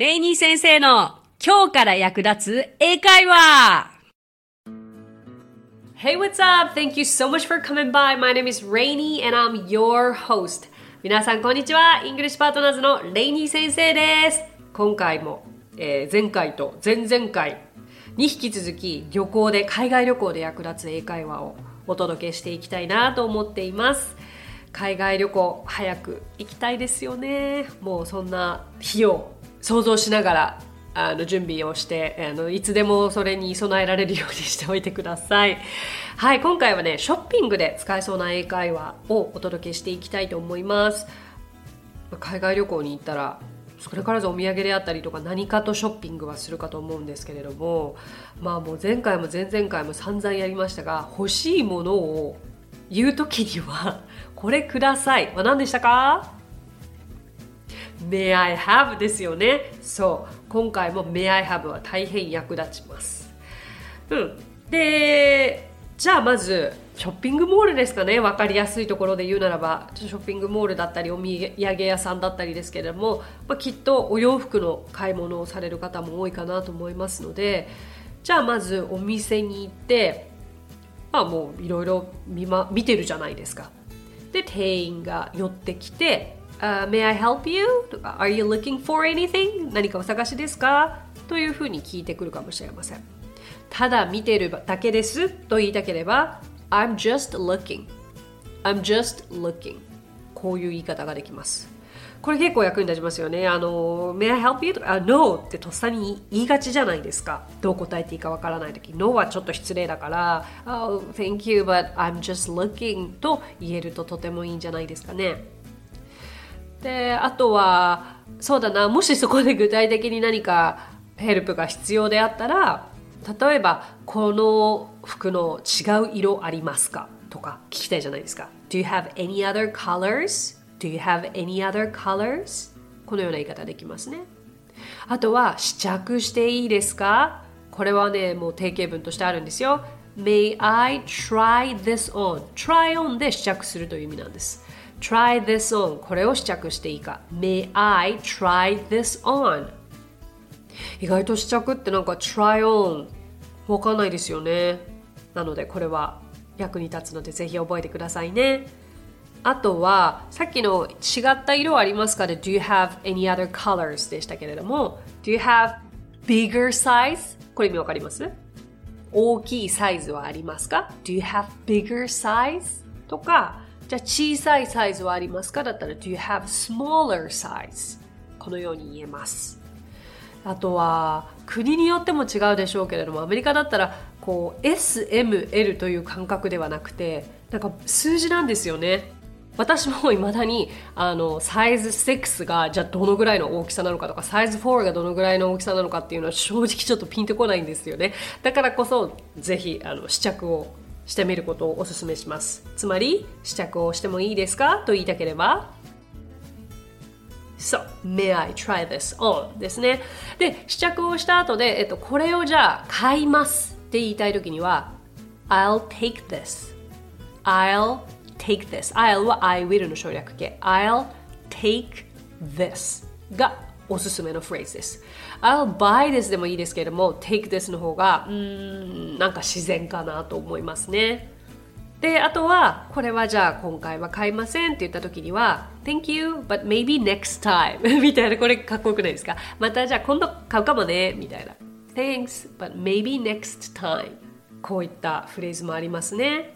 レイニー先生の今日から役立つ英会話 Hey, what's up? Thank you so much for coming by. My name is Rainy and I'm your host. 皆さん、こんにちは。イングリッシュパートナーズのレイニー先生です。今回も、えー前回と前々回に引き続き旅行で、海外旅行で役立つ英会話をお届けしていきたいなと思っています。海外旅行、早く行きたいですよね。もうそんな日を想像しながらあの準備をしてあのいつでもそれに備えられるようにしておいてください。はい今回はねショッピングで使えそうな英会話をお届けしていきたいと思います。海外旅行に行ったらそれからずお土産であったりとか何かとショッピングはするかと思うんですけれどもまあもう前回も前々回も散々やりましたが欲しいものを言う時にはこれください。は何でしたか？May I have ですよね。そう。今回も May I have は大変役立ちます。うん。で、じゃあまず、ショッピングモールですかね。わかりやすいところで言うならば、ショッピングモールだったり、お土産屋さんだったりですけれども、まあ、きっとお洋服の買い物をされる方も多いかなと思いますので、じゃあまずお店に行って、まあもういろいろ見,、ま、見てるじゃないですか。で店員が寄ってきて「uh, May I help you?」とか「Are you looking for anything?」何かお探しですか？というふうに聞いてくるかもしれませんただ見てるだけですと言いたければ「I'm just looking」「I'm just looking」こういう言い方ができますこれ結構役に立ちますよね。あの、May I help you? とか、No ってとっさに言いがちじゃないですか。どう答えていいかわからないとき。No はちょっと失礼だから、Oh, thank you, but I'm just looking と言えるととてもいいんじゃないですかね。で、あとは、そうだな、もしそこで具体的に何かヘルプが必要であったら、例えば、この服の違う色ありますかとか聞きたいじゃないですか。Do you have any other colors? Do you have any other colors? このような言い方できますね。あとは試着していいですか？これはね、もう定型文としてあるんですよ。May I try this on? try on で試着するという意味なんです。Try this on これを試着していいか。May I try this on? 意外と試着ってなんか try on わかんないですよね。なのでこれは役に立つのでぜひ覚えてくださいね。あとはさっきの違った色ありますかで Do you have any other colors でしたけれども Do you have bigger size? これ意味わかります？大きいサイズはありますか ?Do you have bigger size? とかじゃあ小さいサイズはありますか？だったら Do you have smaller size? このように言えます。あとは国によっても違うでしょうけれどもアメリカだったらこう SML という感覚ではなくてなんか数字なんですよね。私もいまだにあのサイズ6がじゃあどのぐらいの大きさなのかとかサイズ4がどのぐらいの大きさなのかっていうのは正直ちょっとピンとこないんですよね。だからこそぜひあの試着をしてみることをお勧めしますつまり試着をしてもいいですか？と言いたければ So, may I try this on? ですね。で、試着をした後で、えっと、これをじゃあ買いますって言いたいときには I'll take this. I'll take this. I'll は I will の省略形。I'll take this がおすすめのフレーズです。I'll buy this でもいいですけれども、take this の方が、うーん、なんか自然かなと思いますね。で、あとは、これはじゃあ今回は買いませんって言った時には、Thank you, but maybe next time みたいな、これかっこよくないですか？またじゃあ今度買うかもねみたいな。Thanks, but maybe next time こういったフレーズもありますね。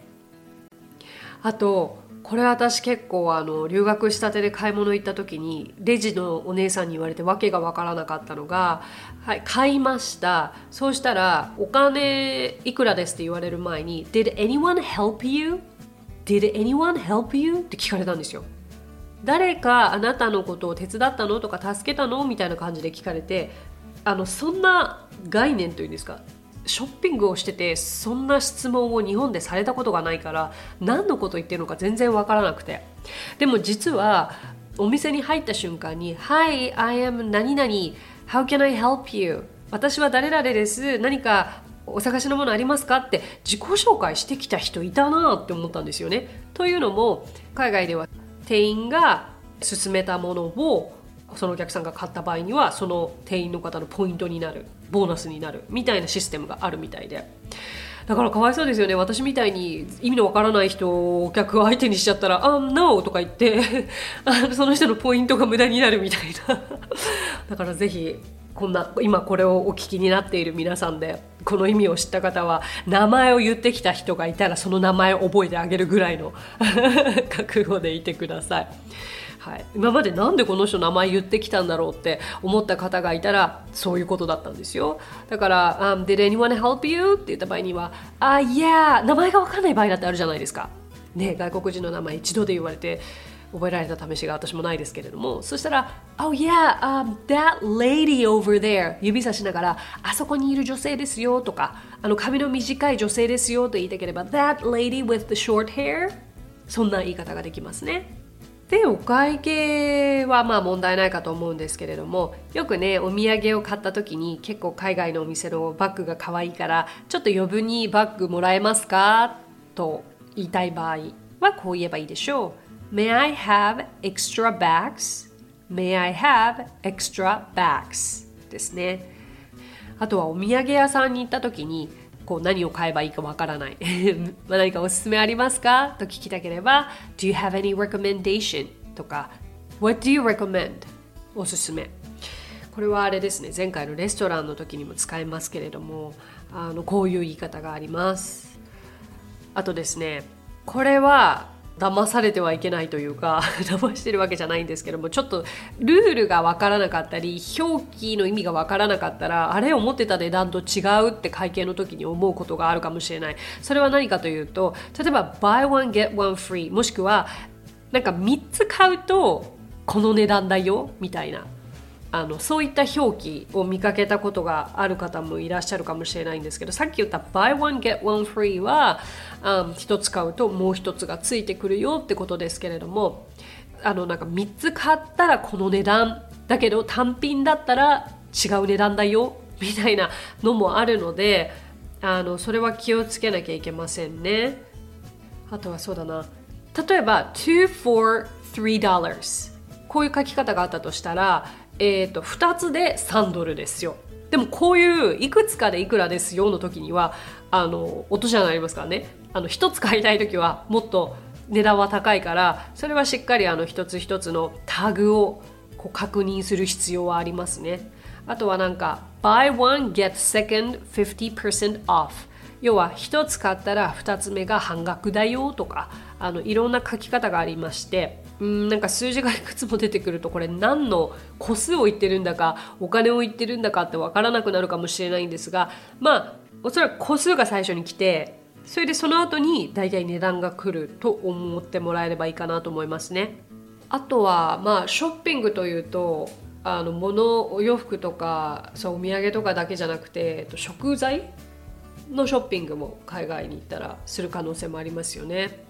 あと、これ私結構あの留学したてで買い物行った時にレジのお姉さんに言われて訳が分からなかったのが、はい、買いましたそうしたらお金いくらですって言われる前に Did anyone help you? Did anyone help you? って聞かれたんですよ誰かあなたのことを手伝ったのとか助けたのみたいな感じで聞かれてあのそんな概念というんですかショッピングをしててそんな質問を日本でされたことがないから何のこと言ってるのか全然わからなくてでも実はお店に入った瞬間に「Hi, I am 何々 How can I help you? 私は誰々です何かお探しのものありますか?」って自己紹介してきた人いたなって思ったんですよね。というのも海外では店員が勧めたものをそのお客さんが買った場合にはその店員の方のポイントになるボーナスになるみたいなシステムがあるみたいで。だからかわいそうですよね。私みたいに意味のわからない人をお客を相手にしちゃったら「あ、um, No」とか言ってその人のポイントが無駄になるみたいな。だからぜひこんな今これをお聞きになっている皆さんでこの意味を知った方は名前を言ってきた人がいたらその名前を覚えてあげるぐらいの覚悟でいてください。はい、今までなんでこの人名前言ってきたんだろうって思った方がいたらそういうことだったんですよ。だから「um, Did anyone help you?」って言った場合には「あ、uh, yeah」名前が分かんない場合だってあるじゃないですか。ね外国人の名前一度で言われて覚えられた試しが私もないですけれども。そしたら「Oh yeah、um, that lady over there」指さしながら「あそこにいる女性ですよ」とか「あの髪の短い女性ですよ」と言いたければ「That lady with the short hair」そんな言い方ができますね。でお会計はまあ問題ないかと思うんですけれどもよくねお土産を買った時に結構海外のお店のバッグが可愛いからちょっと余分にバッグもらえますかと言いたい場合はこう言えばいいでしょう May I have extra bags? May I have extra bags? ですねあとはお土産屋さんに行った時にこう何を買えばいいかわからない。何かおすすめありますか？と聞きたければ Do you have any recommendation? とか What do you recommend? おすすめ。これはあれですね。前回のレストランの時にも使えますけれどもあのこういう言い方があります。あとですねこれは騙されてはいけないというか 騙してるわけじゃないんですけどもちょっとルールが分からなかったり表記の意味が分からなかったらあれ思ってた値段と違うって会計の時に思うことがあるかもしれない。それは何かというと例えば buy one get one free もしくはなんか3つ買うとこの値段だよみたいな。あのそういった表記を見かけたことがある方もいらっしゃるかもしれないんですけどさっき言った buy one get one free は、うん、1つ買うともう1つがついてくるよってことですけれどもあのなんか3つ買ったらこの値段だけど単品だったら違う値段だよみたいなのもあるのであのそれは気をつけなきゃいけませんね。あとはそうだな。例えば2 for 3こういう書き方があったとしたらえーと、2つで3ドルですよ。でもこういういくつかでいくらですよの時にはあの落とし穴ありますからね。あの1つ買いたい時はもっと値段は高いからそれはしっかりあの一つ一つのタグをこう確認する必要はありますね。あとはなんか buy one get second 50% off 要は1つ買ったら2つ目が半額だよとかあのいろんな書き方がありまして。うんなんか数字がいくつも出てくるとこれ何の個数を言ってるんだかお金を言ってるんだかって分からなくなるかもしれないんですがまあおそらく個数が最初に来てそれでその後に大体値段が来ると思ってもらえればいいかなと思いますね。あとはまあショッピングというとあの物お洋服とかそうお土産とかだけじゃなくて食材のショッピングも海外に行ったらする可能性もありますよね。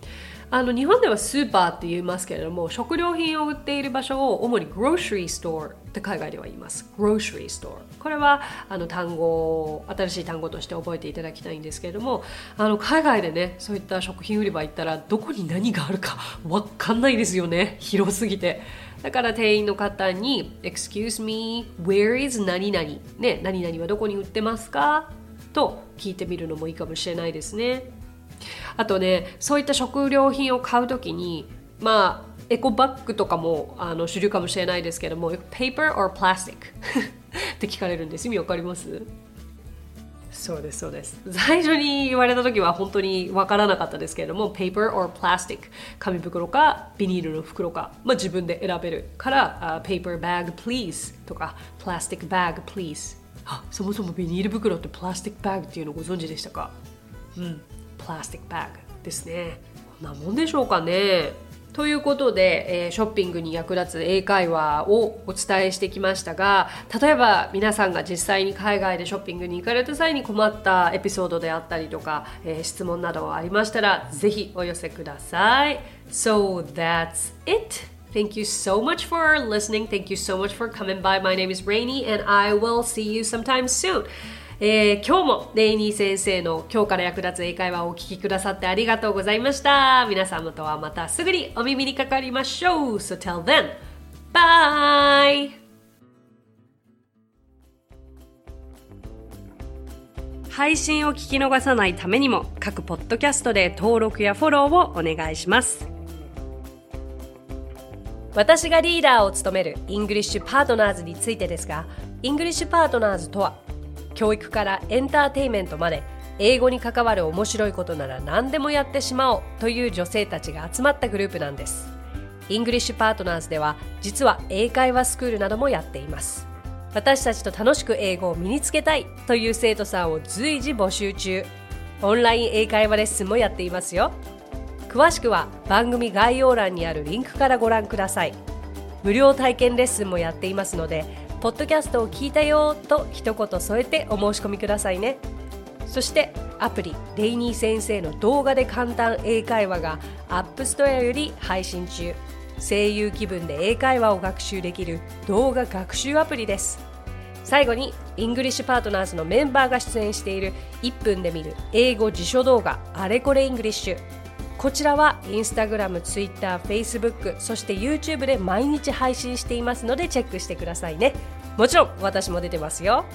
あの日本ではスーパーって言いますけれども食料品を売っている場所を主に grocery store って海外では言います。grocery store これはあの単語新しい単語として覚えていただきたいんですけれどもあの海外でねそういった食品売り場行ったらどこに何があるか分かんないですよね。広すぎて。だから店員の方に Excuse me, where is 何々？ね、何々はどこに売ってますか？と聞いてみるのもいいかもしれないですね。あとねそういった食料品を買うときにまあエコバッグとかもあの主流かもしれないですけども paper or plastic? って聞かれるんです。意味わかります？そうですそうです。最初に言われた時は本当に分からなかったですけれども paper or plastic? 紙袋かビニールの袋か、まあ、自分で選べるから、uh, paper bag please とか plastic bag please あそもそもビニール袋ってプラスティックバッグっていうのご存知でしたか？うんプラスティックバッグですねこんなもんでしょうかねということで、えー、ショッピングに役立つ英会話をお伝えしてきましたが例えば皆さんが実際に海外でショッピングに行かれた際に困ったエピソードであったりとか、えー、質問などありましたらぜひお寄せください So that's it Thank you so much for listening. Thank you so much for coming by. My name is Rainy and I will see you sometime soon. えー、今日もレイニー先生の今日から役立つ英会話をお聞きくださってありがとうございました。皆様とはまたすぐにお耳にかかりましょう。So till then, bye. 配信を聞き逃さないためにも各ポッドキャストで登録やフォローをお願いします私がリーダーを務めるイングリッシュパートナーズについてですがイングリッシュパートナーズとは教育からエンターテインメントまで英語に関わる面白いことなら何でもやってしまおうという女性たちが集まったグループなんです。イングリッシュパートナーズでは実は英会話スクールなどもやっています。私たちと楽しく英語を身につけたいという生徒さんを随時募集中。オンライン英会話レッスンもやっていますよ。詳しくは番組概要欄にあるリンクからご覧ください。無料体験レッスンもやっていますのでポッドキャストを聞いたよと一言添えてお申し込みくださいね。そしてアプリレイニー先生の動画で簡単英会話が App Store より配信中。声優気分で英会話を学習できる動画学習アプリです。最後にイングリッシュパートナーズのメンバーが出演している1分で見る英語辞書動画あれこれイングリッシュこちらはインスタグラム、ツイッター、フェイスブックそして YouTube で毎日配信していますのでチェックしてくださいね。もちろん私も出てますよ。